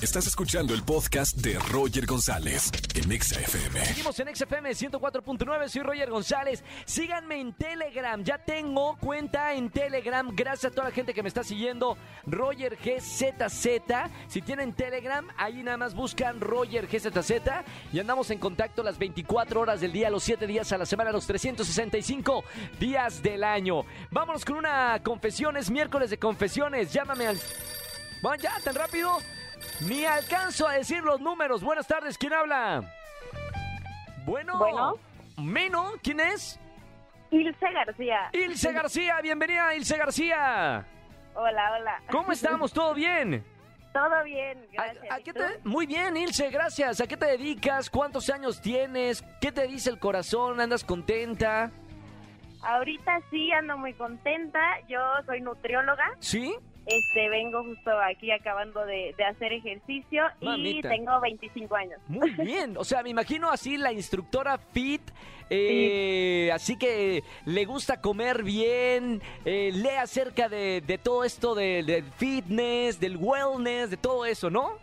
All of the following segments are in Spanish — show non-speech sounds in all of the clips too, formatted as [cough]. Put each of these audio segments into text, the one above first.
Estás escuchando el podcast de Roger González en XFM. Seguimos en XFM 104.9, soy Roger González. Síganme en Telegram, ya tengo cuenta en Telegram. Gracias a toda la gente que me está siguiendo. Roger GZZ. Si tienen Telegram, ahí nada más buscan Roger GZZ y andamos en contacto las 24 horas del día, los 7 días a la semana, los 365 días del año. Vámonos con una confesión, es miércoles de confesiones. Llámame al. Bueno, ya, tan rápido. Ni alcanzo a decir los números. Buenas tardes, ¿quién habla? Bueno. Bueno. Meno, ¿quién es? Ilse García. Ilse García, bienvenida Ilse García. Hola, hola. ¿Cómo estamos? ¿Todo bien? Todo bien, ¿A- gracias. a ¿Y qué te- Muy bien, Ilse, gracias. ¿A qué te dedicas? ¿Cuántos años tienes? ¿Qué te dice el corazón? ¿Andas contenta? Ahorita sí ando muy contenta. Yo soy nutrióloga. ¿Sí? Este, vengo justo aquí acabando de, de hacer ejercicio Mamita. y tengo 25 años. Muy bien, o sea, me imagino así la instructora fit, eh, así que le gusta comer bien, eh, lee acerca de, de todo esto de- del fitness, del wellness, de todo eso, ¿no?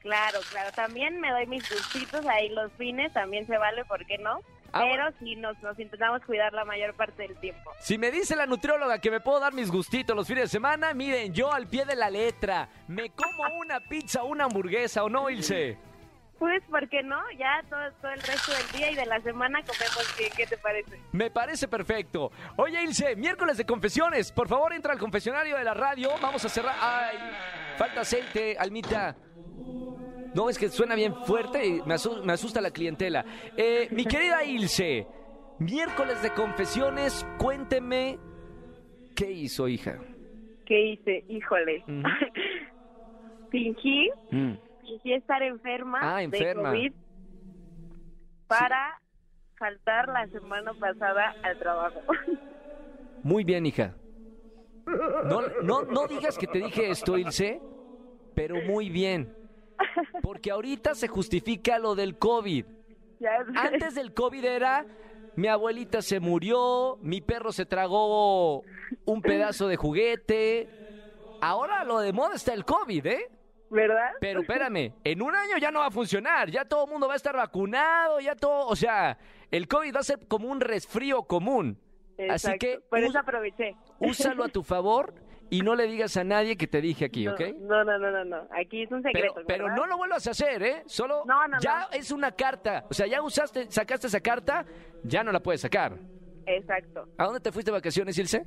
Claro, claro. También me doy mis gustitos ahí los fines, también se vale, ¿por qué no? Ah, Pero sí nos, nos intentamos cuidar la mayor parte del tiempo. Si me dice la nutrióloga que me puedo dar mis gustitos los fines de semana, miren, yo al pie de la letra, me como una pizza, una hamburguesa, ¿o no, Ilse? Pues, ¿por qué no? Ya todo, todo el resto del día y de la semana comemos bien. ¿Qué te parece? Me parece perfecto. Oye, Ilse, miércoles de confesiones. Por favor, entra al confesionario de la radio. Vamos a cerrar. Ay, falta aceite, Almita. No, es que suena bien fuerte y me, asu- me asusta la clientela. Eh, mi querida Ilse, miércoles de confesiones, cuénteme qué hizo, hija. ¿Qué hice? Híjole. Ujú. [laughs] Fingí Mm. fingí estar enferma, Ah, enferma. de COVID para faltar la semana pasada al trabajo. [laughs] Muy bien, hija. No, no, no digas que te dije esto, Ilse, pero muy bien. [laughs] Porque ahorita se justifica lo del COVID. Antes del COVID era, mi abuelita se murió, mi perro se tragó un [laughs] pedazo de juguete. Ahora lo de moda está el COVID, ¿eh? ¿Verdad? Pero [laughs] espérame, en un año ya no va a funcionar, ya todo el mundo va a estar vacunado, ya todo, o sea, el COVID va a ser como un resfrío común. Así que Por eso aproveché. úsalo a tu favor y no le digas a nadie que te dije aquí, No, ¿ok? No, no, no, no, no. Aquí es un secreto. pero no lo vuelvas a hacer, ¿eh? Solo No, no, ya es una carta. O sea, ya usaste, sacaste esa carta, ya no la puedes sacar. Exacto. ¿A dónde te fuiste de vacaciones, Ilse?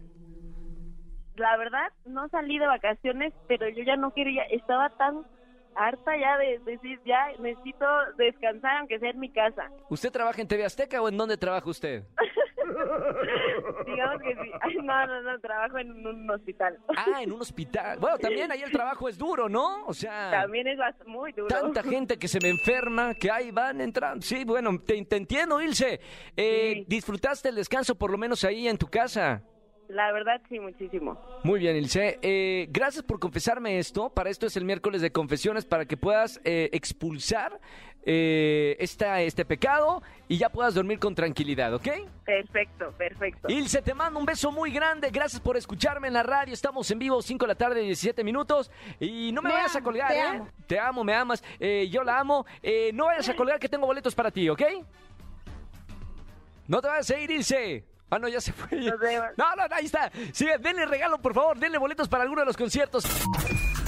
La verdad, no salí de vacaciones, pero yo ya no quería, estaba tan harta ya de decir, ya necesito descansar, aunque sea en mi casa. ¿Usted trabaja en TV Azteca o en dónde trabaja usted? [laughs] [laughs] Digamos que sí. Ay, no, no, no, trabajo en un hospital. Ah, en un hospital. Bueno, también ahí el trabajo es duro, ¿no? O sea, También es muy duro. tanta gente que se me enferma, que ahí van entrando. Sí, bueno, te, te entiendo, Ilse. Eh, Sí. ¿Disfrutaste el descanso por lo menos ahí en tu casa? La verdad, sí, muchísimo. Muy bien, Ilse. Eh, gracias por confesarme esto. Para esto es el miércoles de confesiones, para que puedas eh, expulsar eh, esta, este pecado y ya puedas dormir con tranquilidad, ¿ok? Perfecto, perfecto. Ilse, te mando un beso muy grande. Gracias por escucharme en la radio. Estamos en vivo, 5 de la tarde, 17 minutos. Y no me, Me vayas a colgar, te ¿eh? amo. Te amo, me amas. Eh, yo la amo. Eh, no vayas a colgar que tengo boletos para ti, ¿ok? No te vayas a ir, Ilse. Ah, no, ya se fue. Vemos. No, no, ahí está. Sí, denle regalo, por favor. Denle boletos para alguno de los conciertos.